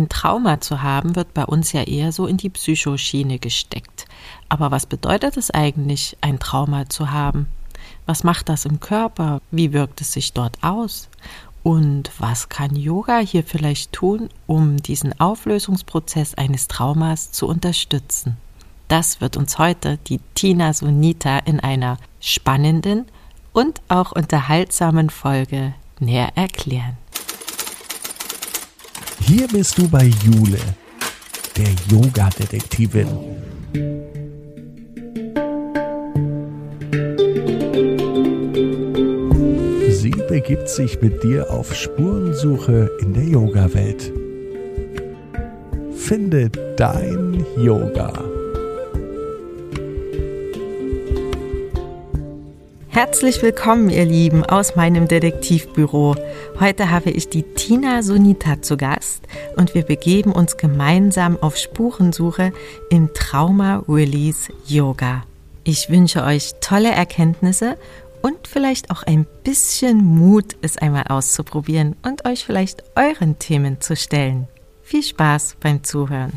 Ein Trauma zu haben, wird bei uns ja eher so in die Psychoschiene gesteckt. Aber was bedeutet es eigentlich, ein Trauma zu haben? Was macht das im Körper? Wie wirkt es sich dort aus? Und was kann Yoga hier vielleicht tun, um diesen Auflösungsprozess eines Traumas zu unterstützen? Das wird uns heute die Tina Sunita in einer spannenden und auch unterhaltsamen Folge näher erklären. Hier bist du bei Jule, der Yoga-Detektivin. Sie begibt sich mit dir auf Spurensuche in der Yoga-Welt. Finde dein Yoga. Herzlich willkommen, ihr Lieben, aus meinem Detektivbüro. Heute habe ich die Tina Sunita zu Gast und wir begeben uns gemeinsam auf Spurensuche im Trauma Release Yoga. Ich wünsche euch tolle Erkenntnisse und vielleicht auch ein bisschen Mut, es einmal auszuprobieren und euch vielleicht euren Themen zu stellen. Viel Spaß beim Zuhören.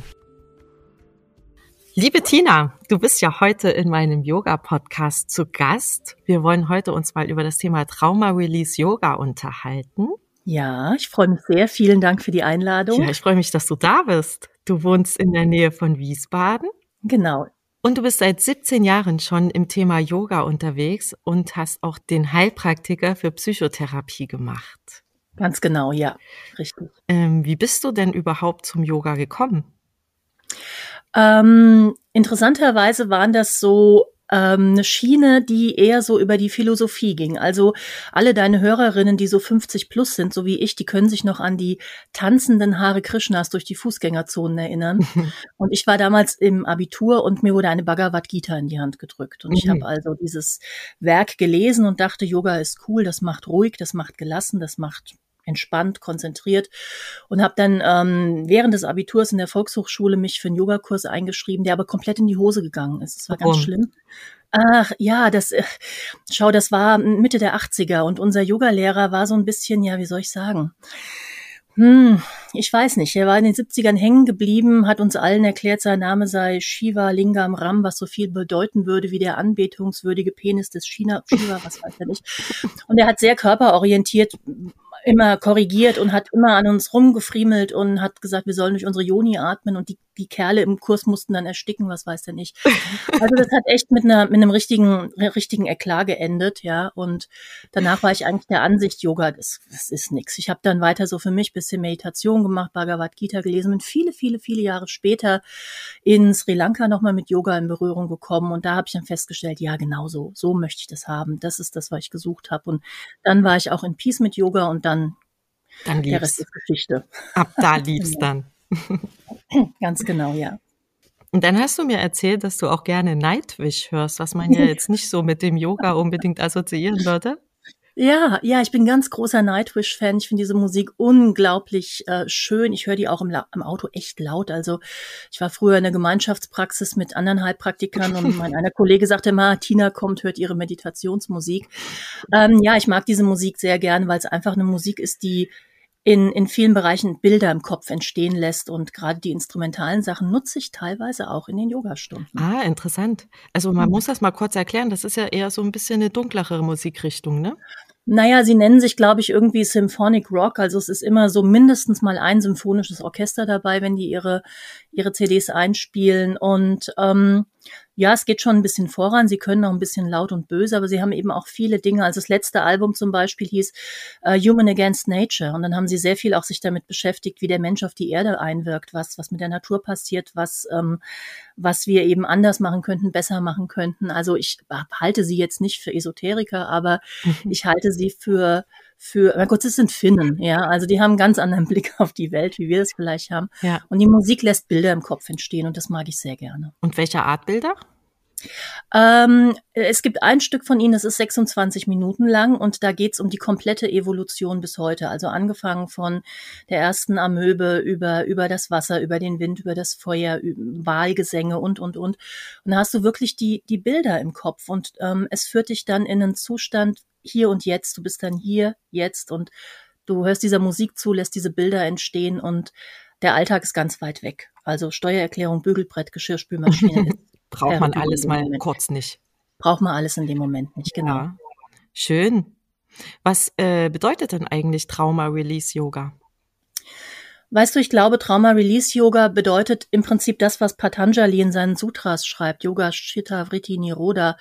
Liebe Tina, du bist ja heute in meinem Yoga-Podcast zu Gast. Wir wollen heute uns mal über das Thema Trauma-Release Yoga unterhalten. Ja, ich freue mich sehr. Vielen Dank für die Einladung. Ja, ich freue mich, dass du da bist. Du wohnst in der Nähe von Wiesbaden. Genau. Und du bist seit 17 Jahren schon im Thema Yoga unterwegs und hast auch den Heilpraktiker für Psychotherapie gemacht. Ganz genau, ja, richtig. Ähm, wie bist du denn überhaupt zum Yoga gekommen? Ähm, interessanterweise waren das so ähm, eine Schiene, die eher so über die Philosophie ging. Also alle deine Hörerinnen, die so 50 plus sind, so wie ich, die können sich noch an die tanzenden Haare Krishnas durch die Fußgängerzonen erinnern. und ich war damals im Abitur und mir wurde eine Bhagavad Gita in die Hand gedrückt. Und ich habe mhm. also dieses Werk gelesen und dachte, Yoga ist cool, das macht ruhig, das macht gelassen, das macht entspannt, konzentriert und habe dann ähm, während des Abiturs in der Volkshochschule mich für einen Yogakurs eingeschrieben, der aber komplett in die Hose gegangen ist. Das war Warum? ganz schlimm. Ach ja, das äh, schau, das war Mitte der 80er und unser Yogalehrer war so ein bisschen, ja, wie soll ich sagen? Hm, ich weiß nicht. Er war in den 70ern hängen geblieben, hat uns allen erklärt, sein Name sei Shiva Lingam Ram, was so viel bedeuten würde wie der anbetungswürdige Penis des China, Shiva, was weiß er nicht. Und er hat sehr körperorientiert immer korrigiert und hat immer an uns rumgefriemelt und hat gesagt, wir sollen durch unsere Joni atmen und die, die Kerle im Kurs mussten dann ersticken, was weiß der nicht. Also das hat echt mit einer mit einem richtigen richtigen Eklat geendet, ja. Und danach war ich eigentlich der Ansicht, Yoga, das, das ist nix. Ich habe dann weiter so für mich bisschen Meditation gemacht, Bhagavad Gita gelesen und viele viele viele Jahre später in Sri Lanka nochmal mit Yoga in Berührung gekommen und da habe ich dann festgestellt, ja genau so, so möchte ich das haben. Das ist das, was ich gesucht habe. Und dann war ich auch in Peace mit Yoga und dann dann, dann der Rest ist Geschichte. Ab da liebst dann. Ganz genau, ja. Und dann hast du mir erzählt, dass du auch gerne Nightwish hörst, was man ja jetzt nicht so mit dem Yoga unbedingt assoziieren würde. Ja, ja, ich bin ganz großer Nightwish-Fan. Ich finde diese Musik unglaublich äh, schön. Ich höre die auch im, im, Auto echt laut. Also ich war früher in der Gemeinschaftspraxis mit anderen Heilpraktikern und mein einer Kollege sagte immer, Tina kommt, hört ihre Meditationsmusik. Ähm, ja, ich mag diese Musik sehr gern, weil es einfach eine Musik ist, die in, in vielen Bereichen Bilder im Kopf entstehen lässt und gerade die instrumentalen Sachen nutze ich teilweise auch in den Yogastunden. Ah, interessant. Also man mhm. muss das mal kurz erklären, das ist ja eher so ein bisschen eine dunklere Musikrichtung, ne? Naja, sie nennen sich, glaube ich, irgendwie Symphonic Rock. Also es ist immer so mindestens mal ein symphonisches Orchester dabei, wenn die ihre, ihre CDs einspielen. Und ähm, ja, es geht schon ein bisschen voran. Sie können auch ein bisschen laut und böse, aber sie haben eben auch viele Dinge. Also das letzte Album zum Beispiel hieß uh, Human Against Nature. Und dann haben sie sehr viel auch sich damit beschäftigt, wie der Mensch auf die Erde einwirkt, was, was mit der Natur passiert, was, ähm, was wir eben anders machen könnten, besser machen könnten. Also ich halte sie jetzt nicht für Esoteriker, aber mhm. ich halte sie für für, mein Gott, das sind Finnen, ja, also die haben einen ganz anderen Blick auf die Welt, wie wir das vielleicht haben. Ja. Und die Musik lässt Bilder im Kopf entstehen und das mag ich sehr gerne. Und welcher Art Bilder? Ähm, es gibt ein Stück von ihnen, das ist 26 Minuten lang und da geht es um die komplette Evolution bis heute. Also angefangen von der ersten Amöbe über, über das Wasser, über den Wind, über das Feuer, Wahlgesänge und, und, und. Und da hast du wirklich die, die Bilder im Kopf und ähm, es führt dich dann in einen Zustand hier und jetzt. Du bist dann hier, jetzt und du hörst dieser Musik zu, lässt diese Bilder entstehen und der Alltag ist ganz weit weg. Also Steuererklärung, Bügelbrett, Geschirrspülmaschine. Braucht man alles mal Moment. kurz nicht. Braucht man alles in dem Moment nicht, genau. Ja. Schön. Was äh, bedeutet denn eigentlich Trauma Release Yoga? Weißt du, ich glaube, Trauma Release Yoga bedeutet im Prinzip das, was Patanjali in seinen Sutras schreibt. Yoga Chitta Vritti Niroda.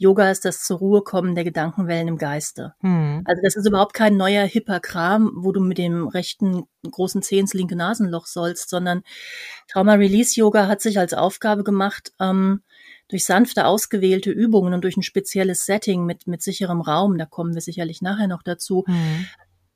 Yoga ist das zur Ruhe kommen der Gedankenwellen im Geiste. Hm. Also das ist überhaupt kein neuer hipper Kram, wo du mit dem rechten großen Zeh ins linke Nasenloch sollst, sondern Trauma Release Yoga hat sich als Aufgabe gemacht, ähm, durch sanfte ausgewählte Übungen und durch ein spezielles Setting mit, mit sicherem Raum, da kommen wir sicherlich nachher noch dazu, hm.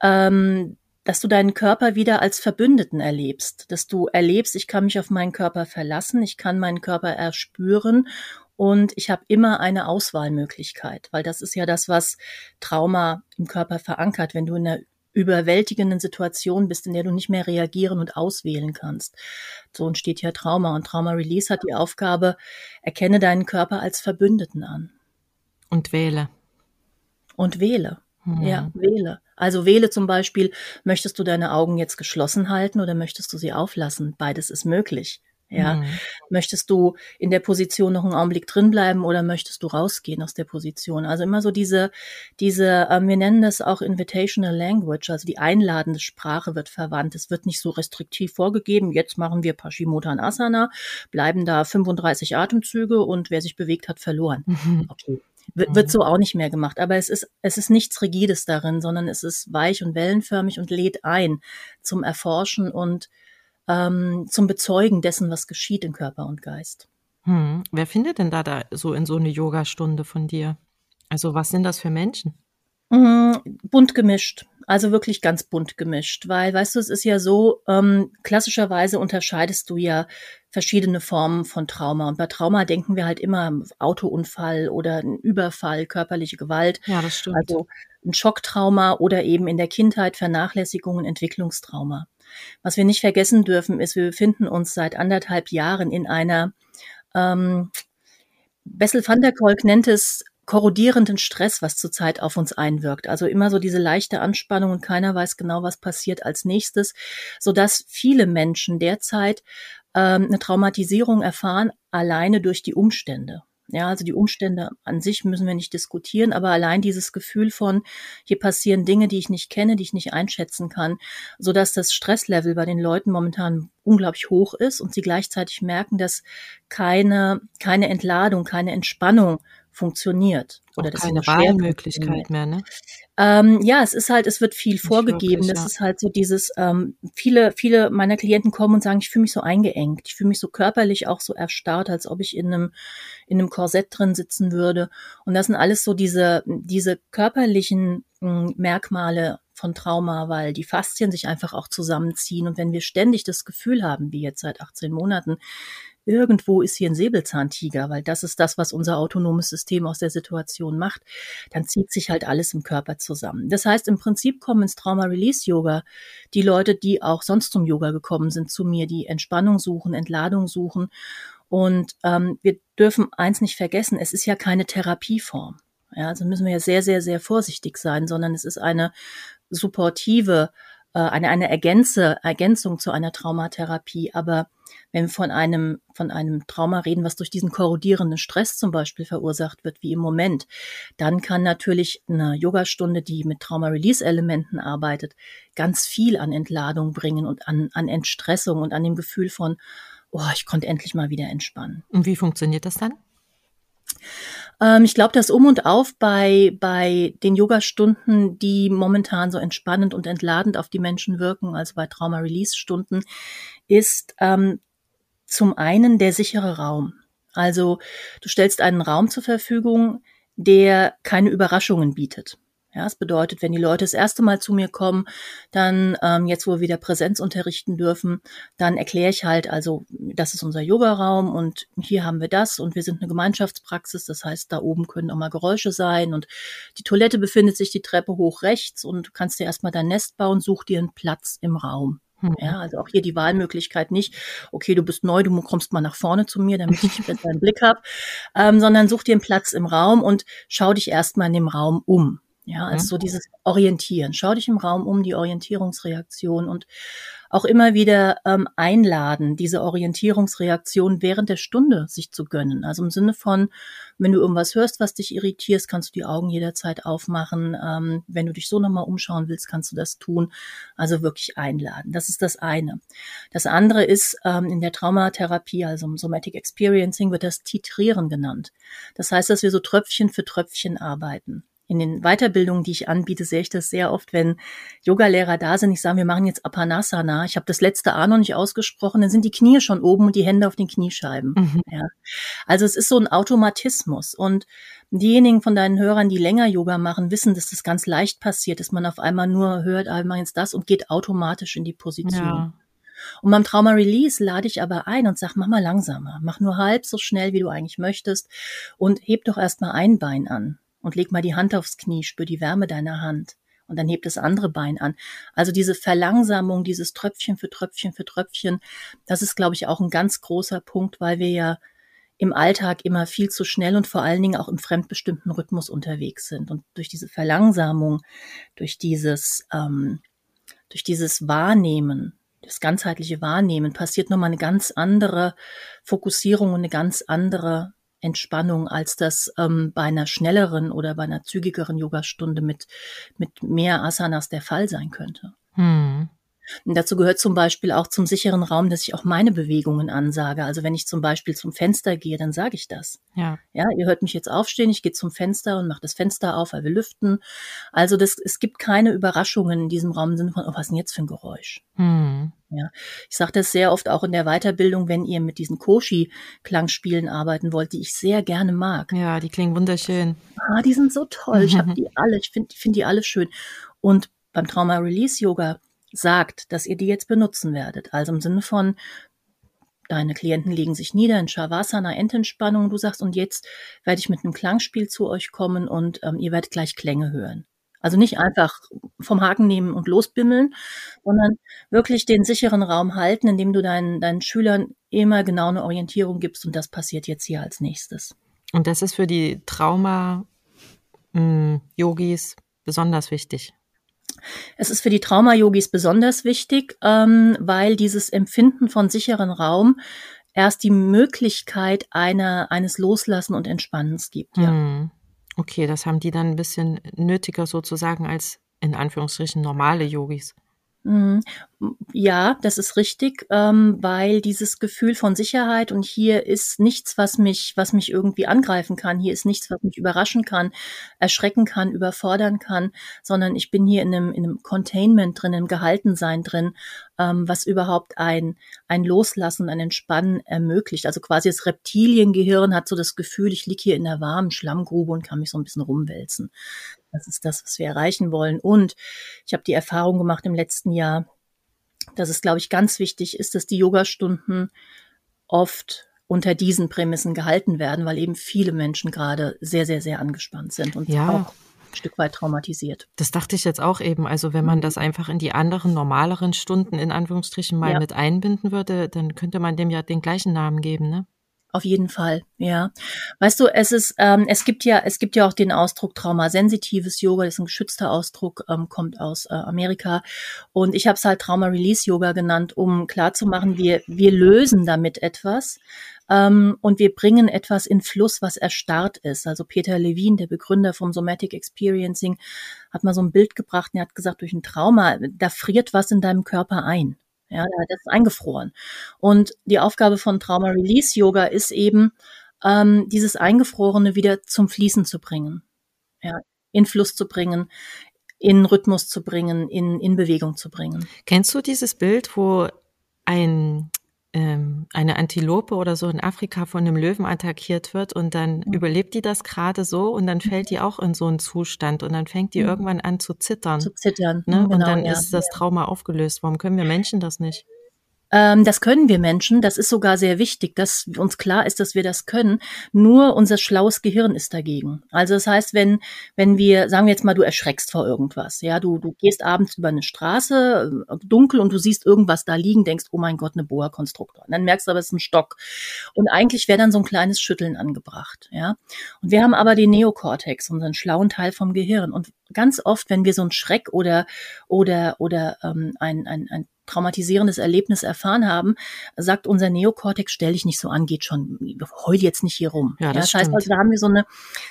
ähm, dass du deinen Körper wieder als Verbündeten erlebst, dass du erlebst, ich kann mich auf meinen Körper verlassen, ich kann meinen Körper erspüren und ich habe immer eine Auswahlmöglichkeit, weil das ist ja das, was Trauma im Körper verankert, wenn du in einer überwältigenden Situation bist, in der du nicht mehr reagieren und auswählen kannst. So entsteht ja Trauma und Trauma Release hat die Aufgabe, erkenne deinen Körper als Verbündeten an. Und wähle. Und wähle. Hm. Ja, wähle. Also wähle zum Beispiel, möchtest du deine Augen jetzt geschlossen halten oder möchtest du sie auflassen? Beides ist möglich. Ja, mhm. möchtest du in der Position noch einen Augenblick drin bleiben oder möchtest du rausgehen aus der Position? Also immer so diese, diese, ähm, wir nennen das auch Invitational Language, also die einladende Sprache wird verwandt. Es wird nicht so restriktiv vorgegeben. Jetzt machen wir Paschimottanasana, bleiben da 35 Atemzüge und wer sich bewegt hat, verloren. Mhm. Okay. W wird so auch nicht mehr gemacht. Aber es ist, es ist nichts Rigides darin, sondern es ist weich und wellenförmig und lädt ein zum Erforschen und ähm, zum Bezeugen dessen, was geschieht in Körper und Geist. Hm. Wer findet denn da, da so in so eine Yogastunde von dir? Also was sind das für Menschen? Mhm, bunt gemischt. Also wirklich ganz bunt gemischt, weil, weißt du, es ist ja so, ähm, klassischerweise unterscheidest du ja verschiedene Formen von Trauma. Und bei Trauma denken wir halt immer Autounfall oder ein Überfall, körperliche Gewalt. Ja, das stimmt. Also ein Schocktrauma oder eben in der Kindheit Vernachlässigung und Entwicklungstrauma. Was wir nicht vergessen dürfen, ist, wir befinden uns seit anderthalb Jahren in einer, ähm, Bessel van der Kolk nennt es korrodierenden Stress, was zurzeit auf uns einwirkt. Also immer so diese leichte Anspannung und keiner weiß genau, was passiert als nächstes, so dass viele Menschen derzeit ähm, eine Traumatisierung erfahren, alleine durch die Umstände. Ja, also die Umstände an sich müssen wir nicht diskutieren, aber allein dieses Gefühl von, hier passieren Dinge, die ich nicht kenne, die ich nicht einschätzen kann, so dass das Stresslevel bei den Leuten momentan unglaublich hoch ist und sie gleichzeitig merken, dass keine, keine Entladung, keine Entspannung funktioniert. Oder das keine Wahlmöglichkeit mehr, ne? Ähm, ja, es ist halt, es wird viel Nicht vorgegeben. Wirklich, ja. Das ist halt so dieses, ähm, viele, viele meiner Klienten kommen und sagen, ich fühle mich so eingeengt, ich fühle mich so körperlich auch so erstarrt, als ob ich in einem, in einem Korsett drin sitzen würde. Und das sind alles so diese, diese körperlichen hm, Merkmale von Trauma, weil die Faszien sich einfach auch zusammenziehen. Und wenn wir ständig das Gefühl haben, wie jetzt seit 18 Monaten, irgendwo ist hier ein Säbelzahntiger, weil das ist das, was unser autonomes System aus der Situation macht, dann zieht sich halt alles im Körper zusammen. Das heißt, im Prinzip kommen ins Trauma-Release-Yoga die Leute, die auch sonst zum Yoga gekommen sind, zu mir, die Entspannung suchen, Entladung suchen. Und ähm, wir dürfen eins nicht vergessen, es ist ja keine Therapieform. Ja, also müssen wir ja sehr, sehr, sehr vorsichtig sein, sondern es ist eine supportive äh, eine, eine Ergänze, Ergänzung zu einer Traumatherapie. Aber wenn wir von einem, von einem Trauma reden, was durch diesen korrodierenden Stress zum Beispiel verursacht wird, wie im Moment, dann kann natürlich eine Yogastunde, die mit Trauma-Release-Elementen arbeitet, ganz viel an Entladung bringen und an, an Entstressung und an dem Gefühl von, oh, ich konnte endlich mal wieder entspannen. Und wie funktioniert das dann? Ähm, ich glaube, das Um und Auf bei, bei den Yogastunden, die momentan so entspannend und entladend auf die Menschen wirken, also bei Trauma-Release-Stunden, ist ähm, zum einen der sichere Raum. Also du stellst einen Raum zur Verfügung, der keine Überraschungen bietet. Ja, es bedeutet, wenn die Leute das erste Mal zu mir kommen, dann ähm, jetzt, wo wir wieder Präsenz unterrichten dürfen, dann erkläre ich halt, also das ist unser Yoga-Raum und hier haben wir das und wir sind eine Gemeinschaftspraxis, das heißt, da oben können auch mal Geräusche sein und die Toilette befindet sich die Treppe hoch rechts und du kannst dir erstmal dein Nest bauen, such dir einen Platz im Raum. Hm. Ja, also auch hier die Wahlmöglichkeit nicht, okay, du bist neu, du kommst mal nach vorne zu mir, damit ich besser einen Blick habe, ähm, sondern such dir einen Platz im Raum und schau dich erstmal in dem Raum um. Ja, also so dieses Orientieren. Schau dich im Raum um, die Orientierungsreaktion und auch immer wieder ähm, einladen, diese Orientierungsreaktion während der Stunde sich zu gönnen. Also im Sinne von, wenn du irgendwas hörst, was dich irritierst, kannst du die Augen jederzeit aufmachen. Ähm, wenn du dich so nochmal umschauen willst, kannst du das tun. Also wirklich einladen. Das ist das eine. Das andere ist ähm, in der Traumatherapie, also im Somatic Experiencing, wird das Titrieren genannt. Das heißt, dass wir so Tröpfchen für Tröpfchen arbeiten in den Weiterbildungen, die ich anbiete, sehe ich das sehr oft, wenn Yogalehrer da sind. Ich sage, wir machen jetzt Apanasana. Ich habe das letzte A noch nicht ausgesprochen, dann sind die Knie schon oben und die Hände auf den Kniescheiben. Mhm. Ja. Also es ist so ein Automatismus. Und diejenigen von deinen Hörern, die länger Yoga machen, wissen, dass das ganz leicht passiert, dass man auf einmal nur hört, ah, wir machen jetzt das und geht automatisch in die Position. Ja. Und beim Trauma Release lade ich aber ein und sag, mach mal langsamer, mach nur halb so schnell, wie du eigentlich möchtest und heb doch erst mal ein Bein an und leg mal die Hand aufs Knie, spür die Wärme deiner Hand und dann hebt das andere Bein an. Also diese Verlangsamung, dieses Tröpfchen für Tröpfchen für Tröpfchen, das ist, glaube ich, auch ein ganz großer Punkt, weil wir ja im Alltag immer viel zu schnell und vor allen Dingen auch im fremdbestimmten Rhythmus unterwegs sind. Und durch diese Verlangsamung, durch dieses, ähm, durch dieses Wahrnehmen, das ganzheitliche Wahrnehmen, passiert nochmal eine ganz andere Fokussierung und eine ganz andere Entspannung, als das ähm, bei einer schnelleren oder bei einer zügigeren Yogastunde mit, mit mehr Asanas der Fall sein könnte. Hm. Und dazu gehört zum Beispiel auch zum sicheren Raum, dass ich auch meine Bewegungen ansage. Also wenn ich zum Beispiel zum Fenster gehe, dann sage ich das. Ja. Ja, ihr hört mich jetzt aufstehen, ich gehe zum Fenster und mache das Fenster auf, weil wir lüften. Also das, es gibt keine Überraschungen in diesem Raum im Sinne von, oh, was ist denn jetzt für ein Geräusch? Hm. Ja, ich sage das sehr oft auch in der Weiterbildung, wenn ihr mit diesen Koshi-Klangspielen arbeiten wollt, die ich sehr gerne mag. Ja, die klingen wunderschön. Ah, die sind so toll. Ich habe die alle, ich finde find die alle schön. Und beim Trauma Release Yoga sagt, dass ihr die jetzt benutzen werdet. Also im Sinne von, deine Klienten legen sich nieder in Shavasana, Endentspannung. Du sagst, und jetzt werde ich mit einem Klangspiel zu euch kommen und ähm, ihr werdet gleich Klänge hören. Also nicht einfach vom Haken nehmen und losbimmeln, sondern wirklich den sicheren Raum halten, indem du deinen, deinen Schülern immer genau eine Orientierung gibst. Und das passiert jetzt hier als nächstes. Und das ist für die Trauma-Yogis hm, besonders wichtig. Es ist für die Trauma-Yogis besonders wichtig, ähm, weil dieses Empfinden von sicheren Raum erst die Möglichkeit einer, eines Loslassen und Entspannens gibt. Ja. Hm. Okay, das haben die dann ein bisschen nötiger sozusagen als in Anführungsstrichen normale Yogis. Mhm. Ja, das ist richtig, ähm, weil dieses Gefühl von Sicherheit und hier ist nichts, was mich, was mich irgendwie angreifen kann. Hier ist nichts, was mich überraschen kann, erschrecken kann, überfordern kann, sondern ich bin hier in einem, in einem Containment drin, im Gehaltensein drin, ähm, was überhaupt ein, ein Loslassen, ein Entspannen ermöglicht. Also quasi das Reptiliengehirn hat so das Gefühl, ich liege hier in der warmen Schlammgrube und kann mich so ein bisschen rumwälzen. Das ist das, was wir erreichen wollen. Und ich habe die Erfahrung gemacht im letzten Jahr, dass es, glaube ich, ganz wichtig ist, dass die Yogastunden oft unter diesen Prämissen gehalten werden, weil eben viele Menschen gerade sehr, sehr, sehr angespannt sind und ja. auch ein Stück weit traumatisiert. Das dachte ich jetzt auch eben. Also wenn man das einfach in die anderen normaleren Stunden in Anführungsstrichen mal ja. mit einbinden würde, dann könnte man dem ja den gleichen Namen geben, ne? Auf jeden Fall, ja. Weißt du, es ist, ähm, es gibt ja, es gibt ja auch den Ausdruck traumasensitives Yoga, das ist ein geschützter Ausdruck, ähm, kommt aus äh, Amerika. Und ich habe es halt Trauma-Release-Yoga genannt, um klarzumachen, wir, wir lösen damit etwas. Ähm, und wir bringen etwas in Fluss, was erstarrt ist. Also Peter Levine, der Begründer vom Somatic Experiencing, hat mal so ein Bild gebracht und er hat gesagt, durch ein Trauma, da friert was in deinem Körper ein. Ja, das ist eingefroren. Und die Aufgabe von Trauma Release Yoga ist eben, ähm, dieses Eingefrorene wieder zum Fließen zu bringen. Ja, in Fluss zu bringen, in Rhythmus zu bringen, in, in Bewegung zu bringen. Kennst du dieses Bild, wo ein ähm, eine Antilope oder so in Afrika von einem Löwen attackiert wird und dann mhm. überlebt die das gerade so und dann fällt die auch in so einen Zustand und dann fängt die mhm. irgendwann an zu zittern. Zu zittern. Ne? Genau, und dann ja, ist das Trauma aufgelöst. Warum können wir Menschen das nicht? Ähm, das können wir Menschen. Das ist sogar sehr wichtig, dass uns klar ist, dass wir das können. Nur unser schlaues Gehirn ist dagegen. Also das heißt, wenn, wenn wir, sagen wir jetzt mal, du erschreckst vor irgendwas, ja, du, du gehst abends über eine Straße, äh, dunkel und du siehst irgendwas da liegen, denkst, oh mein Gott, eine Boa-Konstruktor. Dann merkst du aber, es ist ein Stock. Und eigentlich wäre dann so ein kleines Schütteln angebracht, ja. Und wir haben aber den Neokortex, unseren schlauen Teil vom Gehirn. Und ganz oft, wenn wir so einen Schreck oder, oder, oder ähm, ein, ein, ein traumatisierendes Erlebnis erfahren haben, sagt unser Neokortex, stell dich nicht so an, geht schon, heul jetzt nicht hier rum. Ja, das, ja, das heißt also, da haben wir so, eine,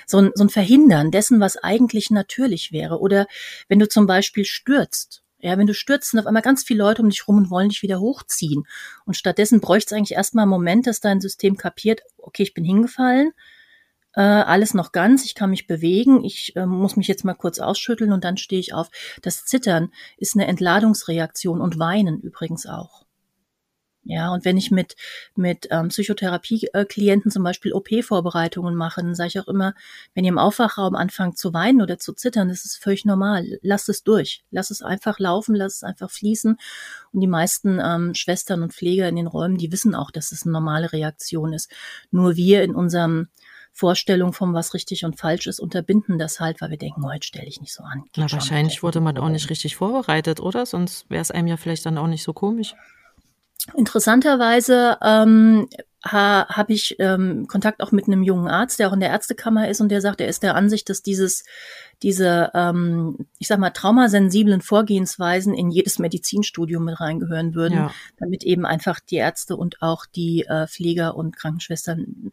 so, ein, so ein Verhindern dessen, was eigentlich natürlich wäre. Oder wenn du zum Beispiel stürzt, ja, wenn du stürzt, sind auf einmal ganz viele Leute um dich rum und wollen dich wieder hochziehen. Und stattdessen bräuchte es eigentlich erstmal einen Moment, dass dein System kapiert, okay, ich bin hingefallen, äh, alles noch ganz, ich kann mich bewegen, ich äh, muss mich jetzt mal kurz ausschütteln und dann stehe ich auf. Das Zittern ist eine Entladungsreaktion und Weinen übrigens auch. Ja, und wenn ich mit, mit ähm, Psychotherapie-Klienten zum Beispiel OP-Vorbereitungen mache, dann sage ich auch immer, wenn ihr im Aufwachraum anfangt zu weinen oder zu zittern, das ist völlig normal. Lasst es durch. Lass es einfach laufen, lass es einfach fließen. Und die meisten ähm, Schwestern und Pfleger in den Räumen, die wissen auch, dass es eine normale Reaktion ist. Nur wir in unserem Vorstellung vom was richtig und falsch ist, unterbinden das halt, weil wir denken, heute stelle ich nicht so an. Geht Na, wahrscheinlich wurde man auch nicht richtig vorbereitet, oder? Sonst wäre es einem ja vielleicht dann auch nicht so komisch. Interessanterweise ähm, ha, habe ich ähm, Kontakt auch mit einem jungen Arzt, der auch in der Ärztekammer ist und der sagt, er ist der Ansicht, dass dieses, diese, ähm, ich sag mal, traumasensiblen Vorgehensweisen in jedes Medizinstudium mit reingehören würden, ja. damit eben einfach die Ärzte und auch die äh, Pfleger und Krankenschwestern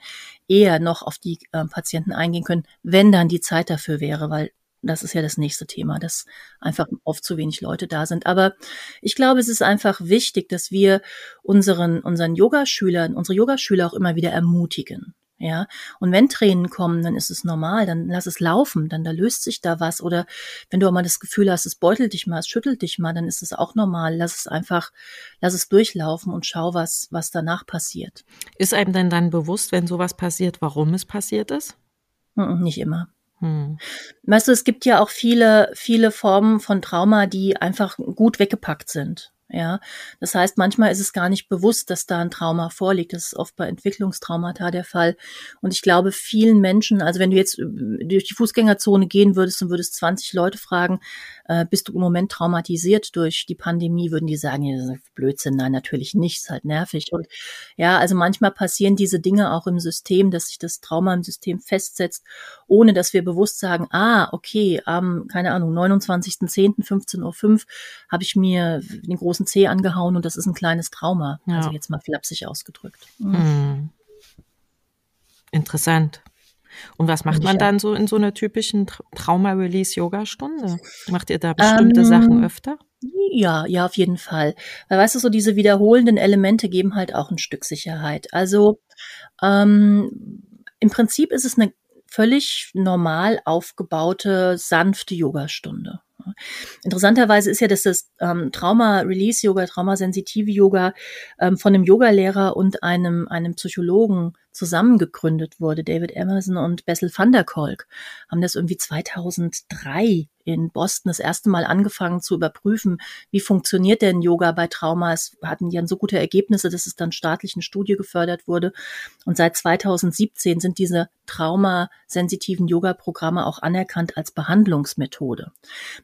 eher noch auf die äh, Patienten eingehen können, wenn dann die Zeit dafür wäre, weil das ist ja das nächste Thema, dass einfach oft zu wenig Leute da sind. Aber ich glaube, es ist einfach wichtig, dass wir unseren, unseren Yogaschülern, unsere Yogaschüler auch immer wieder ermutigen. Ja, und wenn Tränen kommen, dann ist es normal, dann lass es laufen, dann da löst sich da was. Oder wenn du auch mal das Gefühl hast, es beutelt dich mal, es schüttelt dich mal, dann ist es auch normal. Lass es einfach, lass es durchlaufen und schau, was, was danach passiert. Ist einem denn dann bewusst, wenn sowas passiert, warum es passiert ist? Nicht immer. Hm. Weißt du, es gibt ja auch viele, viele Formen von Trauma, die einfach gut weggepackt sind. Ja, das heißt, manchmal ist es gar nicht bewusst, dass da ein Trauma vorliegt. Das ist oft bei Entwicklungstraumata der Fall. Und ich glaube, vielen Menschen, also wenn du jetzt äh, durch die Fußgängerzone gehen würdest und würdest 20 Leute fragen, äh, bist du im Moment traumatisiert durch die Pandemie, würden die sagen, ja, Blödsinn, nein, natürlich nicht, ist halt nervig. Und ja, also manchmal passieren diese Dinge auch im System, dass sich das Trauma im System festsetzt, ohne dass wir bewusst sagen, ah, okay, am, keine Ahnung, 29.10.15.05 Uhr habe ich mir den großen Zeh angehauen und das ist ein kleines Trauma. Ja. Also jetzt mal flapsig ausgedrückt. Mhm. Hm. Interessant. Und was macht man dann so in so einer typischen Trauma-Release-Yoga-Stunde? Macht ihr da bestimmte ähm, Sachen öfter? Ja, ja, auf jeden Fall. Weil weißt du, so diese wiederholenden Elemente geben halt auch ein Stück Sicherheit. Also ähm, im Prinzip ist es eine völlig normal aufgebaute, sanfte Yogastunde. Interessanterweise ist ja, dass das ähm, Trauma-Release-Yoga, traumasensitive Yoga ähm, von einem Yogalehrer und einem, einem Psychologen zusammengegründet wurde. David Emerson und Bessel van der Kolk haben das irgendwie 2003 in Boston das erste Mal angefangen zu überprüfen, wie funktioniert denn Yoga bei Trauma. Es hatten dann so gute Ergebnisse, dass es dann staatlichen Studie gefördert wurde. Und seit 2017 sind diese traumasensitiven Yoga-Programme auch anerkannt als Behandlungsmethode.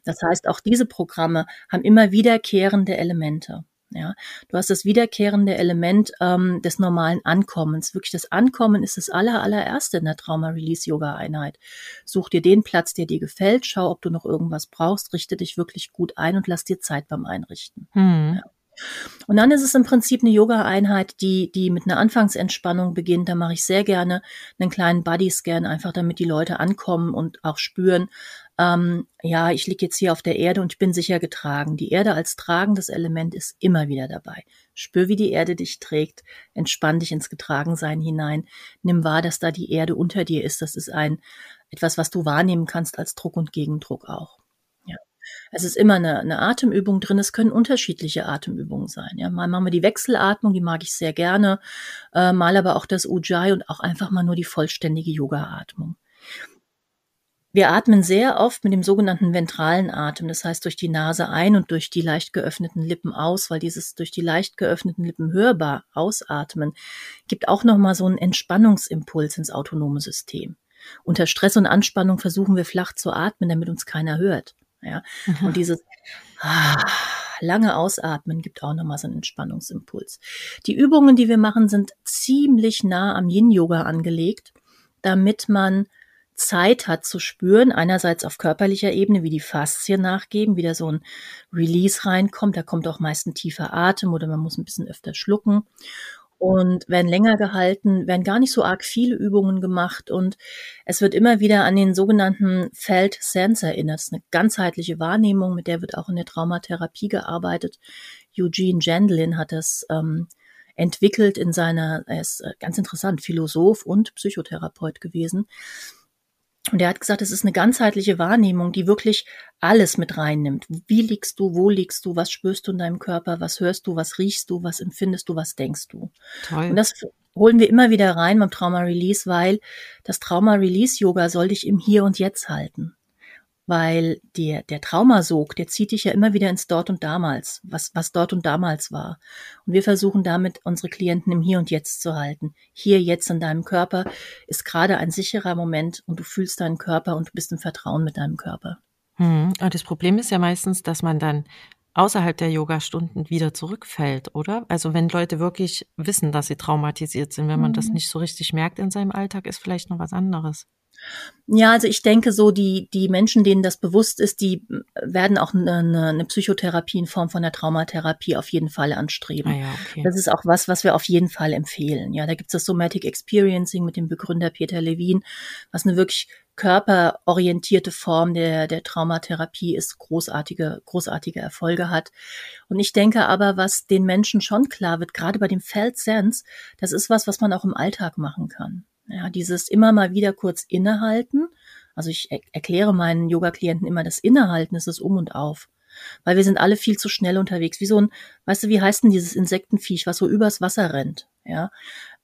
Das heißt, auch diese Programme haben immer wiederkehrende Elemente. Ja, du hast das wiederkehrende Element ähm, des normalen Ankommens. Wirklich das Ankommen ist das aller, allererste in der Trauma-Release-Yoga-Einheit. Such dir den Platz, der dir gefällt, schau, ob du noch irgendwas brauchst, richte dich wirklich gut ein und lass dir Zeit beim Einrichten. Mhm. Ja. Und dann ist es im Prinzip eine Yoga-Einheit, die, die mit einer Anfangsentspannung beginnt. Da mache ich sehr gerne einen kleinen Body-Scan, einfach damit die Leute ankommen und auch spüren, ähm, ja, ich liege jetzt hier auf der Erde und ich bin sicher getragen. Die Erde als tragendes Element ist immer wieder dabei. Spür, wie die Erde dich trägt, entspann dich ins Getragensein hinein, nimm wahr, dass da die Erde unter dir ist. Das ist ein etwas, was du wahrnehmen kannst als Druck und Gegendruck auch. Ja. Es ist immer eine, eine Atemübung drin. Es können unterschiedliche Atemübungen sein. Ja, mal machen wir die Wechselatmung, die mag ich sehr gerne, äh, mal aber auch das Ujjayi und auch einfach mal nur die vollständige Yoga-Atmung. Wir atmen sehr oft mit dem sogenannten ventralen Atem, das heißt durch die Nase ein und durch die leicht geöffneten Lippen aus, weil dieses durch die leicht geöffneten Lippen hörbar ausatmen gibt auch noch mal so einen Entspannungsimpuls ins autonome System. Unter Stress und Anspannung versuchen wir flach zu atmen, damit uns keiner hört. Ja, mhm. und dieses ah, lange Ausatmen gibt auch noch mal so einen Entspannungsimpuls. Die Übungen, die wir machen, sind ziemlich nah am Yin Yoga angelegt, damit man Zeit hat zu spüren, einerseits auf körperlicher Ebene, wie die Faszien nachgeben, wieder so ein Release reinkommt, da kommt auch meist ein tiefer Atem oder man muss ein bisschen öfter schlucken und werden länger gehalten, werden gar nicht so arg viele Übungen gemacht und es wird immer wieder an den sogenannten Felt Sense erinnert. Das ist eine ganzheitliche Wahrnehmung, mit der wird auch in der Traumatherapie gearbeitet. Eugene Gendlin hat das ähm, entwickelt in seiner, er ist äh, ganz interessant, Philosoph und Psychotherapeut gewesen. Und er hat gesagt, es ist eine ganzheitliche Wahrnehmung, die wirklich alles mit reinnimmt. Wie liegst du, wo liegst du, was spürst du in deinem Körper, was hörst du, was riechst du, was empfindest du, was denkst du. Toll. Und das holen wir immer wieder rein beim Trauma Release, weil das Trauma Release Yoga soll dich im Hier und Jetzt halten weil der, der Traumasog, der zieht dich ja immer wieder ins Dort und Damals, was, was dort und damals war. Und wir versuchen damit, unsere Klienten im Hier und Jetzt zu halten. Hier, jetzt in deinem Körper ist gerade ein sicherer Moment und du fühlst deinen Körper und du bist im Vertrauen mit deinem Körper. Hm. Das Problem ist ja meistens, dass man dann außerhalb der Yoga-Stunden wieder zurückfällt, oder? Also wenn Leute wirklich wissen, dass sie traumatisiert sind, wenn man das mhm. nicht so richtig merkt in seinem Alltag, ist vielleicht noch was anderes. Ja, also ich denke so, die, die Menschen, denen das bewusst ist, die werden auch eine, eine Psychotherapie in Form von der Traumatherapie auf jeden Fall anstreben. Ah ja, okay. Das ist auch was, was wir auf jeden Fall empfehlen. Ja, da gibt es das Somatic Experiencing mit dem Begründer Peter Levin, was eine wirklich körperorientierte Form der, der Traumatherapie ist, großartige, großartige Erfolge hat. Und ich denke aber, was den Menschen schon klar wird, gerade bei dem Felt Sense, das ist was, was man auch im Alltag machen kann. Ja, dieses immer mal wieder kurz innehalten. Also ich er erkläre meinen Yoga-Klienten immer, das Innehalten ist das Um und Auf. Weil wir sind alle viel zu schnell unterwegs. Wie so ein, weißt du, wie heißt denn dieses Insektenviech, was so übers Wasser rennt? Ja.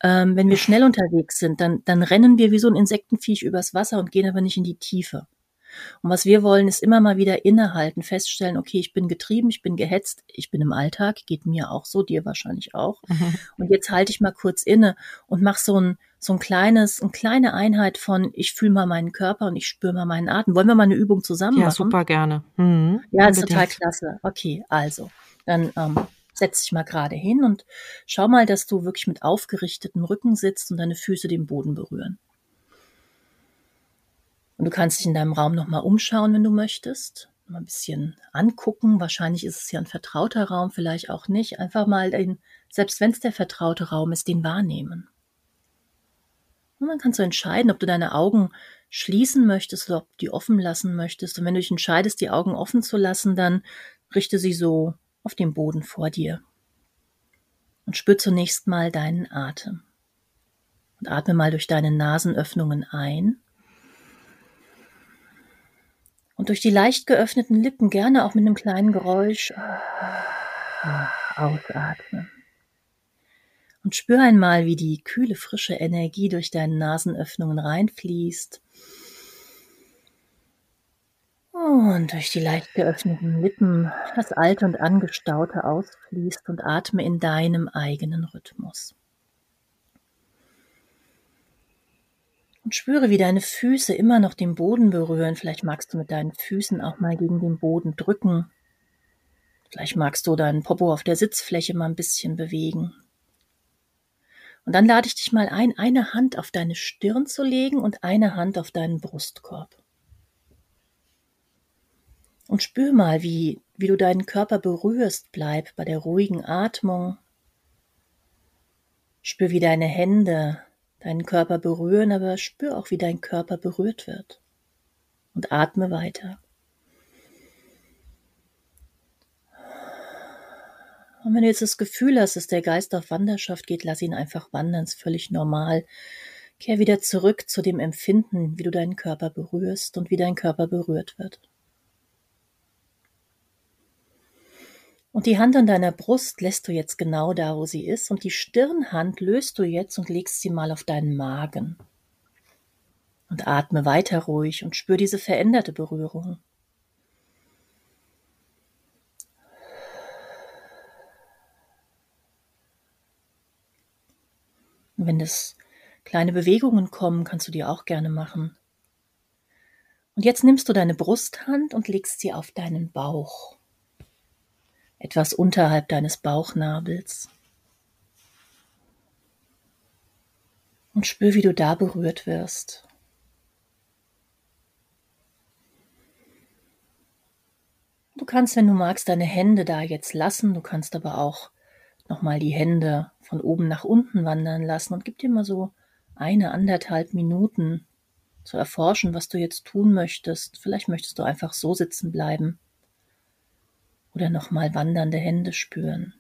Ähm, wenn wir schnell unterwegs sind, dann, dann rennen wir wie so ein Insektenviech übers Wasser und gehen aber nicht in die Tiefe. Und was wir wollen, ist immer mal wieder innehalten, feststellen, okay, ich bin getrieben, ich bin gehetzt, ich bin im Alltag, geht mir auch so, dir wahrscheinlich auch. Mhm. Und jetzt halte ich mal kurz inne und mach so ein, so ein kleines, eine kleine Einheit von, ich fühle mal meinen Körper und ich spüre mal meinen Atem. Wollen wir mal eine Übung zusammen ja, machen? Ja, super gerne. Mhm, ja, ist total klasse. Okay, also, dann ähm, setz dich mal gerade hin und schau mal, dass du wirklich mit aufgerichtetem Rücken sitzt und deine Füße den Boden berühren. Und du kannst dich in deinem Raum nochmal umschauen, wenn du möchtest. Mal ein bisschen angucken. Wahrscheinlich ist es ja ein vertrauter Raum, vielleicht auch nicht. Einfach mal den, selbst wenn es der vertraute Raum ist, den wahrnehmen. Und dann kannst du entscheiden, ob du deine Augen schließen möchtest oder ob du die offen lassen möchtest. Und wenn du dich entscheidest, die Augen offen zu lassen, dann richte sie so auf den Boden vor dir. Und spür zunächst mal deinen Atem. Und atme mal durch deine Nasenöffnungen ein. Und durch die leicht geöffneten Lippen gerne auch mit einem kleinen Geräusch ausatmen. Und spür einmal, wie die kühle, frische Energie durch deine Nasenöffnungen reinfließt. Und durch die leicht geöffneten Lippen das Alte und Angestaute ausfließt und atme in deinem eigenen Rhythmus. Und spüre, wie deine Füße immer noch den Boden berühren. Vielleicht magst du mit deinen Füßen auch mal gegen den Boden drücken. Vielleicht magst du deinen Popo auf der Sitzfläche mal ein bisschen bewegen. Und dann lade ich dich mal ein, eine Hand auf deine Stirn zu legen und eine Hand auf deinen Brustkorb. Und spür mal, wie, wie du deinen Körper berührst, bleib bei der ruhigen Atmung. Spür, wie deine Hände deinen Körper berühren, aber spür auch, wie dein Körper berührt wird. Und atme weiter. Und wenn du jetzt das Gefühl hast, dass der Geist auf Wanderschaft geht, lass ihn einfach wandern, ist völlig normal. Kehr wieder zurück zu dem Empfinden, wie du deinen Körper berührst und wie dein Körper berührt wird. Und die Hand an deiner Brust lässt du jetzt genau da, wo sie ist, und die Stirnhand löst du jetzt und legst sie mal auf deinen Magen. Und atme weiter ruhig und spür diese veränderte Berührung. Und wenn es kleine Bewegungen kommen, kannst du die auch gerne machen. Und jetzt nimmst du deine Brusthand und legst sie auf deinen Bauch, etwas unterhalb deines Bauchnabels. Und spür, wie du da berührt wirst. Du kannst, wenn du magst, deine Hände da jetzt lassen, du kannst aber auch nochmal die Hände von oben nach unten wandern lassen und gib dir mal so eine, anderthalb Minuten zu erforschen, was du jetzt tun möchtest. Vielleicht möchtest du einfach so sitzen bleiben oder nochmal wandernde Hände spüren.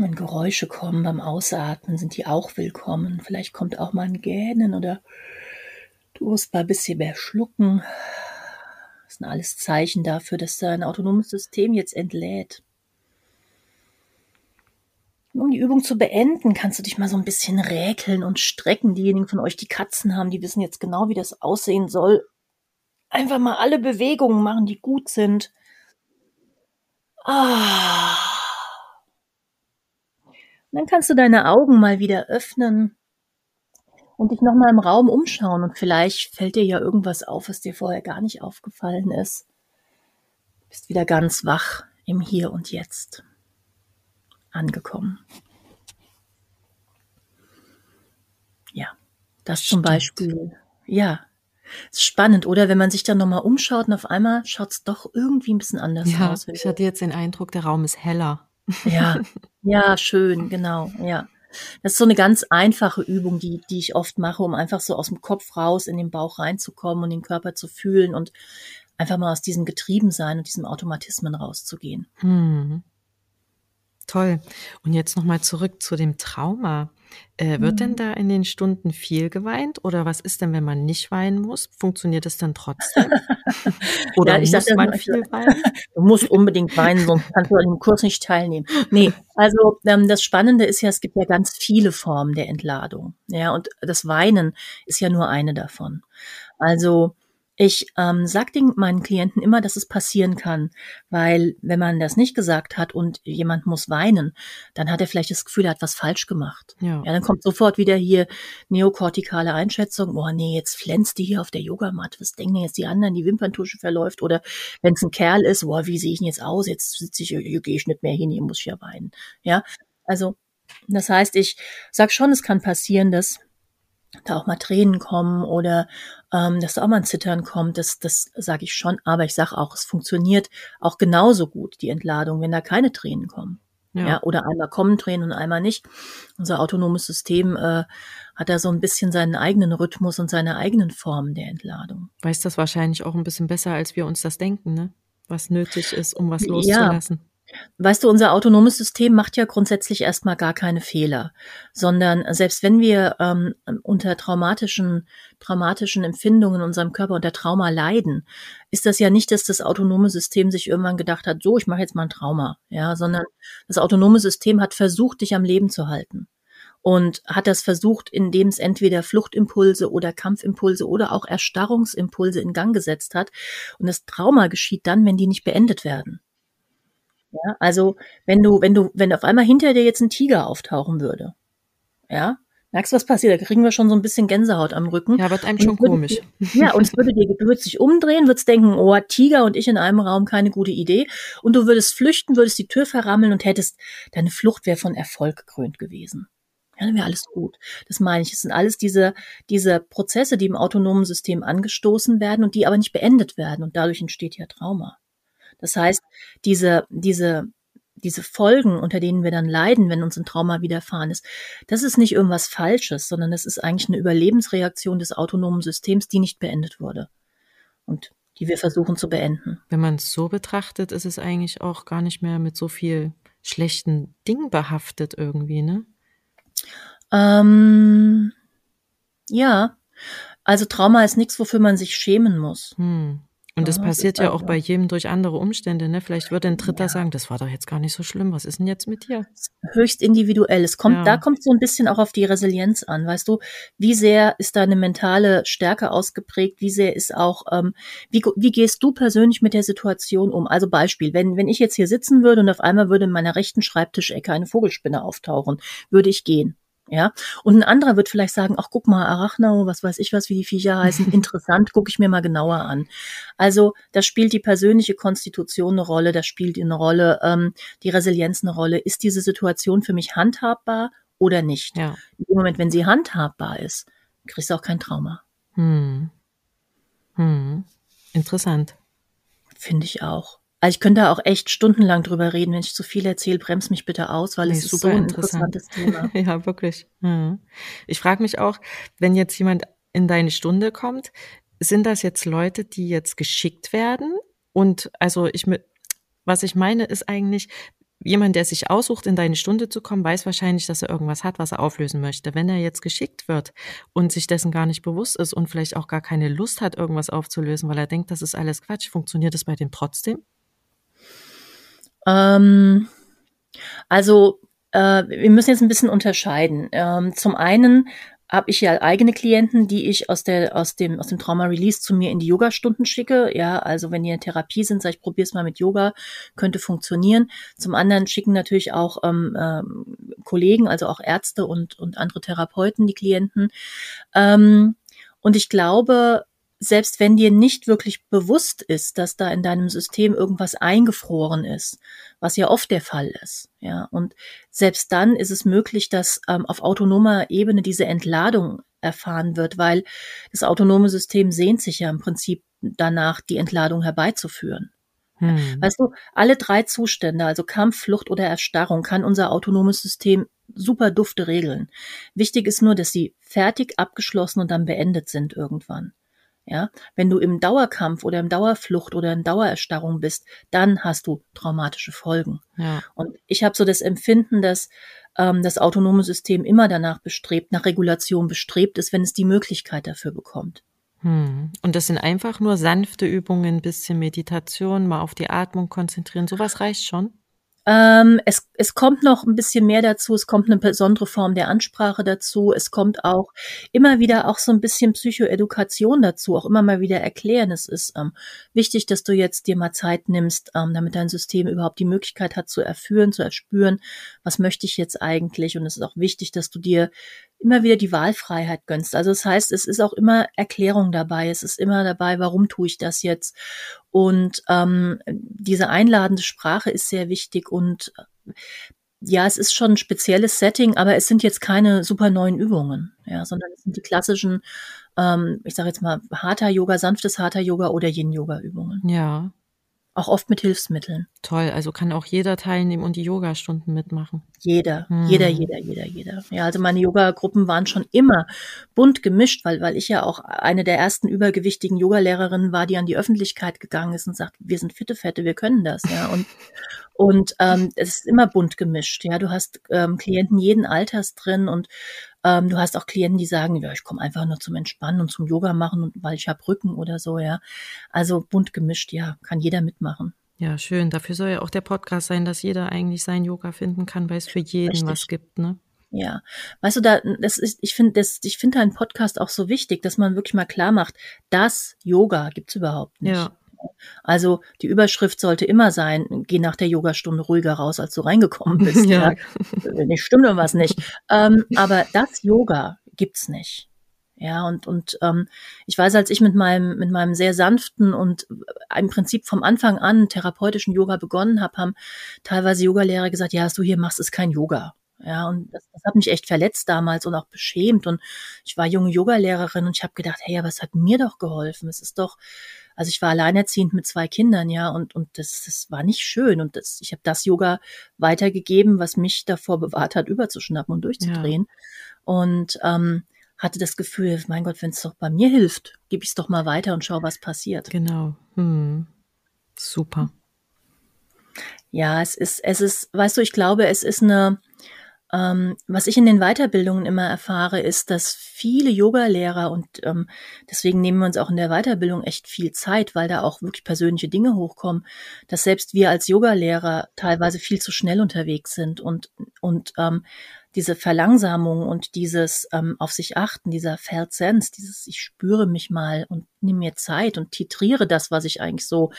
Wenn Geräusche kommen beim Ausatmen, sind die auch willkommen. Vielleicht kommt auch mal ein Gähnen oder du musst mal ein bisschen mehr schlucken. Das sind alles Zeichen dafür, dass dein autonomes System jetzt entlädt. Um die Übung zu beenden, kannst du dich mal so ein bisschen räkeln und strecken. Diejenigen von euch, die Katzen haben, die wissen jetzt genau, wie das aussehen soll. Einfach mal alle Bewegungen machen, die gut sind. Ah. Und dann kannst du deine Augen mal wieder öffnen und dich nochmal im Raum umschauen und vielleicht fällt dir ja irgendwas auf, was dir vorher gar nicht aufgefallen ist. Du bist wieder ganz wach im Hier und Jetzt angekommen. Ja, das Stimmt. zum Beispiel. Ja, ist spannend, oder? Wenn man sich dann nochmal umschaut und auf einmal schaut es doch irgendwie ein bisschen anders ja, aus. Ich hatte jetzt den Eindruck, der Raum ist heller. Ja, ja, schön, genau, ja. Das ist so eine ganz einfache Übung, die, die ich oft mache, um einfach so aus dem Kopf raus in den Bauch reinzukommen und den Körper zu fühlen und einfach mal aus diesem Getriebensein und diesem Automatismen rauszugehen. Hm. Toll. Und jetzt nochmal zurück zu dem Trauma. Äh, wird mhm. denn da in den Stunden viel geweint oder was ist denn, wenn man nicht weinen muss? Funktioniert das dann trotzdem? oder ja, muss man viel weinen? Du musst unbedingt weinen, sonst kannst du an dem Kurs nicht teilnehmen. Nee, also ähm, das Spannende ist ja, es gibt ja ganz viele Formen der Entladung. Ja, und das Weinen ist ja nur eine davon. Also ich ähm, sage den meinen Klienten immer, dass es passieren kann, weil wenn man das nicht gesagt hat und jemand muss weinen, dann hat er vielleicht das Gefühl, er hat was falsch gemacht. Ja, ja dann kommt sofort wieder hier neokortikale Einschätzung. Boah, nee, jetzt flänzt die hier auf der Yogamatte. Was denken jetzt die anderen? Die Wimperntusche verläuft oder wenn es ein Kerl ist, boah, wie sehe ich denn jetzt aus? Jetzt sitze ich, hier gehe ich nicht mehr hin, hier muss ich ja weinen. Ja, also das heißt, ich sag schon, es kann passieren, dass da auch mal Tränen kommen oder ähm, dass da auch mal ein Zittern kommt, das, das sage ich schon. Aber ich sage auch, es funktioniert auch genauso gut, die Entladung, wenn da keine Tränen kommen. Ja. ja. oder einmal kommen Tränen und einmal nicht. Unser autonomes System äh, hat da so ein bisschen seinen eigenen Rhythmus und seine eigenen Formen der Entladung. Weiß das wahrscheinlich auch ein bisschen besser, als wir uns das denken, ne? Was nötig ist, um was loszulassen. Ja. Weißt du, unser autonomes System macht ja grundsätzlich erstmal gar keine Fehler, sondern selbst wenn wir ähm, unter traumatischen, traumatischen Empfindungen in unserem Körper unter Trauma leiden, ist das ja nicht, dass das autonome System sich irgendwann gedacht hat, so, ich mache jetzt mal ein Trauma, ja, sondern das autonome System hat versucht, dich am Leben zu halten und hat das versucht, indem es entweder Fluchtimpulse oder Kampfimpulse oder auch Erstarrungsimpulse in Gang gesetzt hat. Und das Trauma geschieht dann, wenn die nicht beendet werden. Ja, also wenn du, wenn du, wenn auf einmal hinter dir jetzt ein Tiger auftauchen würde, ja, merkst du, was passiert? Da kriegen wir schon so ein bisschen Gänsehaut am Rücken. Ja, wird einem schon würde, komisch. Ja, und es würde dir, du würdest dich umdrehen, würdest denken, oh, Tiger und ich in einem Raum, keine gute Idee. Und du würdest flüchten, würdest die Tür verrammeln und hättest, deine Flucht wäre von Erfolg gekrönt gewesen. Ja, dann wäre alles gut. Das meine ich. Es sind alles diese, diese Prozesse, die im autonomen System angestoßen werden und die aber nicht beendet werden. Und dadurch entsteht ja Trauma. Das heißt, diese, diese, diese Folgen, unter denen wir dann leiden, wenn uns ein Trauma widerfahren ist, das ist nicht irgendwas Falsches, sondern das ist eigentlich eine Überlebensreaktion des autonomen Systems, die nicht beendet wurde und die wir versuchen zu beenden. Wenn man es so betrachtet, ist es eigentlich auch gar nicht mehr mit so viel schlechten Dingen behaftet irgendwie, ne? Ähm, ja, also Trauma ist nichts, wofür man sich schämen muss. Hm. Und das ja, passiert das ja auch bei jedem durch andere Umstände. Ne? Vielleicht wird ein Dritter ja. sagen, das war doch jetzt gar nicht so schlimm. Was ist denn jetzt mit dir? Höchst individuell. Es kommt, ja. da kommt so ein bisschen auch auf die Resilienz an. Weißt du, wie sehr ist da eine mentale Stärke ausgeprägt? Wie sehr ist auch, ähm, wie, wie gehst du persönlich mit der Situation um? Also Beispiel, wenn, wenn ich jetzt hier sitzen würde und auf einmal würde in meiner rechten Schreibtischecke eine Vogelspinne auftauchen, würde ich gehen. Ja, und ein anderer wird vielleicht sagen, ach guck mal, Arachnau, was weiß ich was, wie die Viecher heißen, interessant, gucke ich mir mal genauer an. Also da spielt die persönliche Konstitution eine Rolle, da spielt eine Rolle ähm, die Resilienz eine Rolle. Ist diese Situation für mich handhabbar oder nicht? Ja. Dem Moment, wenn sie handhabbar ist, kriegst du auch kein Trauma. Hm. Hm. Interessant. Finde ich auch. Also ich könnte da auch echt stundenlang drüber reden. Wenn ich zu viel erzähle, bremst mich bitte aus, weil Nee, es ist so ein interessant. interessantes Thema. ja, wirklich. Mhm. Ich frage mich auch, wenn jetzt jemand in deine Stunde kommt, sind das jetzt Leute, die jetzt geschickt werden? Und also ich mit, was ich meine, ist eigentlich, jemand, der sich aussucht, in deine Stunde zu kommen, weiß wahrscheinlich, dass er irgendwas hat, was er auflösen möchte. Wenn er jetzt geschickt wird und sich dessen gar nicht bewusst ist und vielleicht auch gar keine Lust hat, irgendwas aufzulösen, weil er denkt, das ist alles Quatsch, funktioniert das bei dem trotzdem? Ähm, also äh, wir müssen jetzt ein bisschen unterscheiden. Ähm, zum einen habe ich ja eigene Klienten, die ich aus der aus dem aus dem Trauma Release zu mir in die Yoga-Stunden schicke. Ja, also wenn die in Therapie sind, sage ich, probier's mal mit Yoga, könnte funktionieren. Zum anderen schicken natürlich auch ähm, ähm, Kollegen, also auch Ärzte und und andere Therapeuten die Klienten. Ähm, und ich glaube, selbst wenn dir nicht wirklich bewusst ist, dass da in deinem System irgendwas eingefroren ist, was ja oft der Fall ist, ja, und selbst dann ist es möglich, dass ähm, auf autonomer Ebene diese Entladung erfahren wird, weil das autonome System sehnt sich ja im Prinzip danach, die Entladung herbeizuführen. Hm. Weißt du, alle drei Zustände, also Kampf, Flucht oder Erstarrung, kann unser autonomes System super dufte regeln. Wichtig ist nur, dass sie fertig, abgeschlossen und dann beendet sind irgendwann. Ja, wenn du im Dauerkampf oder im Dauerflucht oder in Dauererstarrung bist, dann hast du traumatische Folgen. Ja. Und ich habe so das Empfinden, dass ähm, das autonome System immer danach bestrebt, nach Regulation bestrebt ist, wenn es die Möglichkeit dafür bekommt. Hm. Und das sind einfach nur sanfte Übungen, ein bisschen Meditation, mal auf die Atmung konzentrieren. Sowas reicht schon. Ähm, es, es kommt noch ein bisschen mehr dazu. Es kommt eine besondere Form der Ansprache dazu. Es kommt auch immer wieder auch so ein bisschen Psychoedukation dazu, auch immer mal wieder erklären. Es ist ähm, wichtig, dass du jetzt dir mal Zeit nimmst, ähm, damit dein System überhaupt die Möglichkeit hat zu erführen, zu erspüren, was möchte ich jetzt eigentlich. Und es ist auch wichtig, dass du dir immer wieder die Wahlfreiheit gönnst. Also das heißt, es ist auch immer Erklärung dabei. Es ist immer dabei, warum tue ich das jetzt? Und ähm, diese einladende Sprache ist sehr wichtig und ja, es ist schon ein spezielles Setting, aber es sind jetzt keine super neuen Übungen, ja, sondern es sind die klassischen, ähm, ich sage jetzt mal, harter Yoga, sanftes harter Yoga oder Yin-Yoga-Übungen. Ja, Auch oft mit Hilfsmitteln. toll. Also kann auch jeder teilnehmen und die Yogastunden mitmachen. Jeder, Hm. jeder, jeder, jeder, jeder. Ja, also meine Yoga-Gruppen waren schon immer bunt gemischt, weil, weil ich ja auch eine der ersten übergewichtigen Yogalehrerinnen war, die an die Öffentlichkeit gegangen ist und sagt, wir sind fitte Fette, wir können das, ja. Und, und ähm, es ist immer bunt gemischt, ja. Du hast ähm, Klienten jeden Alters drin und ähm, du hast auch Klienten, die sagen, ja, ich komme einfach nur zum Entspannen und zum Yoga machen, und, weil ich habe Rücken oder so, ja. Also bunt gemischt, ja, kann jeder mitmachen. Ja, schön. Dafür soll ja auch der Podcast sein, dass jeder eigentlich sein Yoga finden kann, weil es für jeden Richtig. was gibt, ne? Ja, weißt du, da, das ist, ich finde, das, ich finde deinen Podcast auch so wichtig, dass man wirklich mal klar macht, das Yoga gibt's überhaupt nicht. Ja. Also die Überschrift sollte immer sein, geh nach der Yogastunde ruhiger raus, als du reingekommen bist. Ja. ja. Nicht stimmt irgendwas nicht. ähm, aber das Yoga gibt's nicht. Ja, und, und ähm, ich weiß, als ich mit meinem, mit meinem sehr sanften und im Prinzip vom Anfang an therapeutischen Yoga begonnen habe, haben teilweise Yogalehrer gesagt, ja, was du hier machst, ist kein Yoga. Ja, und das, das hat mich echt verletzt damals und auch beschämt. Und ich war junge Yogalehrerin und ich habe gedacht, hey, aber es hat mir doch geholfen. Es ist doch, also ich war alleinerziehend mit zwei Kindern, ja, und, und das, das war nicht schön. Und das, ich habe das Yoga weitergegeben, was mich davor bewahrt hat, überzuschnappen und durchzudrehen. Und ähm, hatte das Gefühl, mein Gott, wenn es doch bei mir hilft, gebe ich es doch mal weiter und schau, was passiert. Genau. Hm. Super. Ja, es ist, es ist, weißt du, ich glaube, es ist eine, ähm, was ich in den Weiterbildungen immer erfahre, ist, dass viele Yogalehrer und ähm, deswegen nehmen wir uns auch in der Weiterbildung echt viel Zeit, weil da auch wirklich persönliche Dinge hochkommen, dass selbst wir als Yogalehrer teilweise viel zu schnell unterwegs sind und und ähm, diese Verlangsamung und dieses ähm, auf sich achten, dieser Felt Sense, dieses ich spüre mich mal und nehme mir Zeit und titriere das, was ich eigentlich so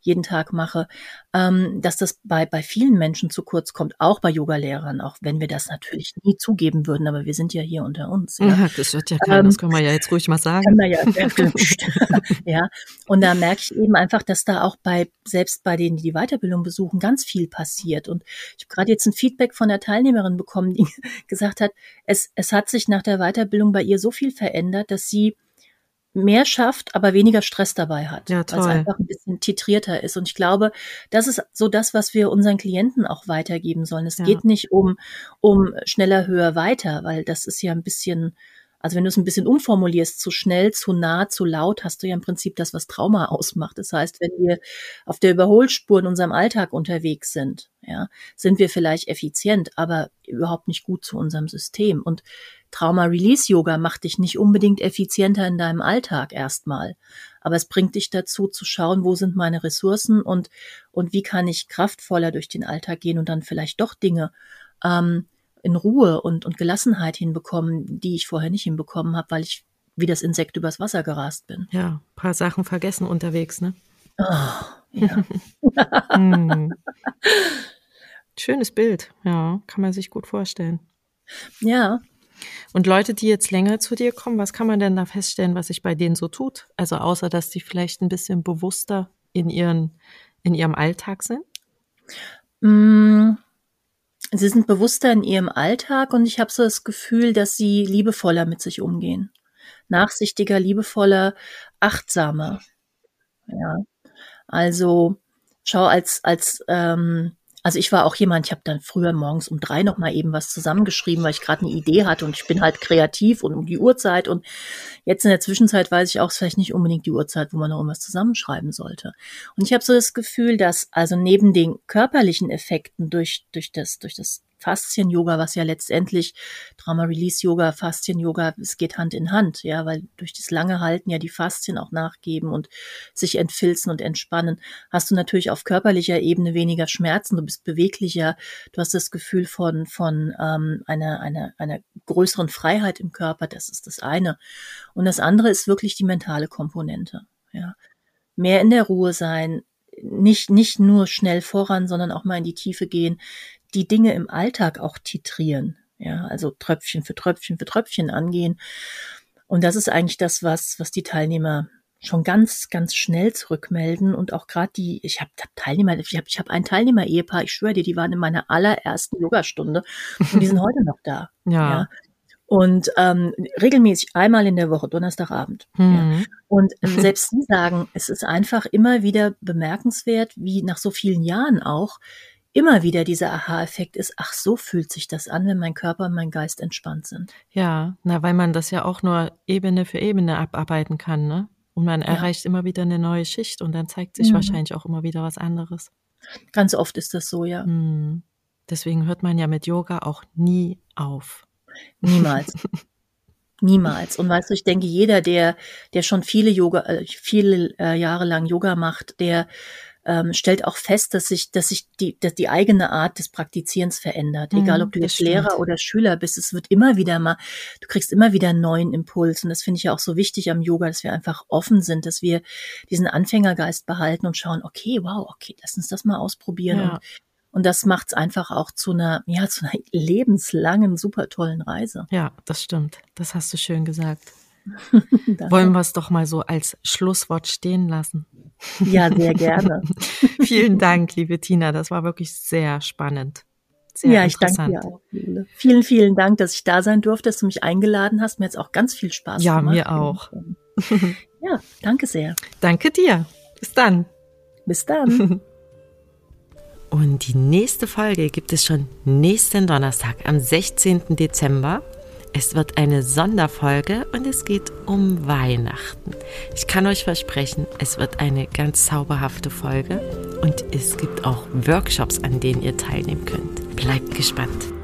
jeden Tag mache, ähm, dass das bei, bei vielen Menschen zu kurz kommt, auch bei Yoga-Lehrern, auch wenn wir das natürlich nie zugeben würden, aber wir sind ja hier unter uns. Ja, ja das wird ja keiner, ähm, das können wir ja jetzt ruhig mal sagen. Können wir ja, ja. Und da merke ich eben einfach, dass da auch bei, selbst bei denen, die die Weiterbildung besuchen, ganz viel passiert. Und ich habe gerade jetzt ein Feedback von der Teilnehmerin bekommen, die gesagt hat, es, es hat sich nach der Weiterbildung bei ihr so viel verändert, dass sie mehr schafft, aber weniger Stress dabei hat, ja, weil es einfach ein bisschen titrierter ist. Und ich glaube, das ist so das, was wir unseren Klienten auch weitergeben sollen. Es ja. geht nicht um, um schneller, höher, weiter, weil das ist ja ein bisschen also wenn du es ein bisschen umformulierst, zu schnell, zu nah, zu laut, hast du ja im Prinzip das, was Trauma ausmacht. Das heißt, wenn wir auf der Überholspur in unserem Alltag unterwegs sind, ja, sind wir vielleicht effizient, aber überhaupt nicht gut zu unserem System. Und Trauma-Release-Yoga macht dich nicht unbedingt effizienter in deinem Alltag erstmal. Aber es bringt dich dazu zu schauen, wo sind meine Ressourcen und, und wie kann ich kraftvoller durch den Alltag gehen und dann vielleicht doch Dinge ähm, in Ruhe und, und Gelassenheit hinbekommen, die ich vorher nicht hinbekommen habe, weil ich wie das Insekt übers Wasser gerast bin. Ja, paar Sachen vergessen unterwegs, ne? Oh, ja. hm. Schönes Bild, ja, kann man sich gut vorstellen. Ja. Und Leute, die jetzt länger zu dir kommen, was kann man denn da feststellen, was sich bei denen so tut? Also außer, dass die vielleicht ein bisschen bewusster in ihren, in ihrem Alltag sind? Mm Sie sind bewusster in ihrem Alltag und ich habe so das Gefühl, dass sie liebevoller mit sich umgehen. Nachsichtiger, liebevoller, achtsamer. Ja. Also schau als, als ähm, also ich war auch jemand, ich habe dann früher morgens um drei noch mal eben was zusammengeschrieben, weil ich gerade eine Idee hatte und ich bin halt kreativ und um die Uhrzeit und jetzt in der Zwischenzeit weiß ich auch, es vielleicht nicht unbedingt die Uhrzeit, wo man noch irgendwas zusammenschreiben sollte. Und ich habe so das Gefühl, dass also neben den körperlichen Effekten durch durch das durch das Faszien-Yoga, was ja letztendlich Trauma-Release-Yoga, Faszien-Yoga, es geht Hand in Hand, ja, weil durch das lange Halten ja die Faszien auch nachgeben und sich entfilzen und entspannen, hast du natürlich auf körperlicher Ebene weniger Schmerzen, du bist beweglicher, du hast das Gefühl von, von ähm, einer, einer, einer größeren Freiheit im Körper, das ist das eine. Und das andere ist wirklich die mentale Komponente, ja. Mehr in der Ruhe sein, nicht, nicht nur schnell voran, sondern auch mal in die Tiefe gehen, die Dinge im Alltag auch titrieren. Ja, also Tröpfchen für Tröpfchen für Tröpfchen angehen. Und das ist eigentlich das, was, was die Teilnehmer schon ganz, ganz schnell zurückmelden und auch gerade die, ich habe hab Teilnehmer, ich habe ich hab ein Teilnehmer-Ehepaar, ich schwöre dir, die waren in meiner allerersten Yogastunde und die sind heute noch da. Ja. ja. Und ähm, regelmäßig einmal in der Woche, Donnerstagabend. Mhm. Ja. Und ähm, selbst sie sagen, es ist einfach immer wieder bemerkenswert, wie nach so vielen Jahren auch, immer wieder dieser Aha-Effekt ist, ach, so fühlt sich das an, wenn mein Körper und mein Geist entspannt sind. Ja, na, weil man das ja auch nur Ebene für Ebene abarbeiten kann, ne? Und man ja. erreicht immer wieder eine neue Schicht und dann zeigt sich mhm. wahrscheinlich auch immer wieder was anderes. Ganz oft ist das so, ja. Mhm. Deswegen hört man ja mit Yoga auch nie auf. Niemals. Niemals. Und weißt du, ich denke, jeder, der, der schon viele Yoga, äh, viele äh, Jahre lang Yoga macht, der ähm, stellt auch fest, dass sich, dass sich die, dass die eigene Art des Praktizierens verändert. Mhm, Egal, ob du jetzt stimmt. Lehrer oder Schüler bist, es wird immer wieder mal, du kriegst immer wieder einen neuen Impuls. Und das finde ich ja auch so wichtig am Yoga, dass wir einfach offen sind, dass wir diesen Anfängergeist behalten und schauen, okay, wow, okay, lass uns das mal ausprobieren. Ja. Und, und das macht es einfach auch zu einer, ja, zu einer lebenslangen, super tollen Reise. Ja, das stimmt. Das hast du schön gesagt. Wollen wir es doch mal so als Schlusswort stehen lassen? Ja, sehr gerne. Vielen Dank, liebe Tina. Das war wirklich sehr spannend. Sehr ja, ich danke dir auch. Vielen, vielen Dank, dass ich da sein durfte, dass du mich eingeladen hast. Mir hat es auch ganz viel Spaß ja, gemacht. Ja, mir auch. Ja, danke sehr. Danke dir. Bis dann. Bis dann. Und die nächste Folge gibt es schon nächsten Donnerstag am 16. Dezember. Es wird eine Sonderfolge und es geht um Weihnachten. Ich kann euch versprechen, es wird eine ganz zauberhafte Folge und es gibt auch Workshops, an denen ihr teilnehmen könnt. Bleibt gespannt.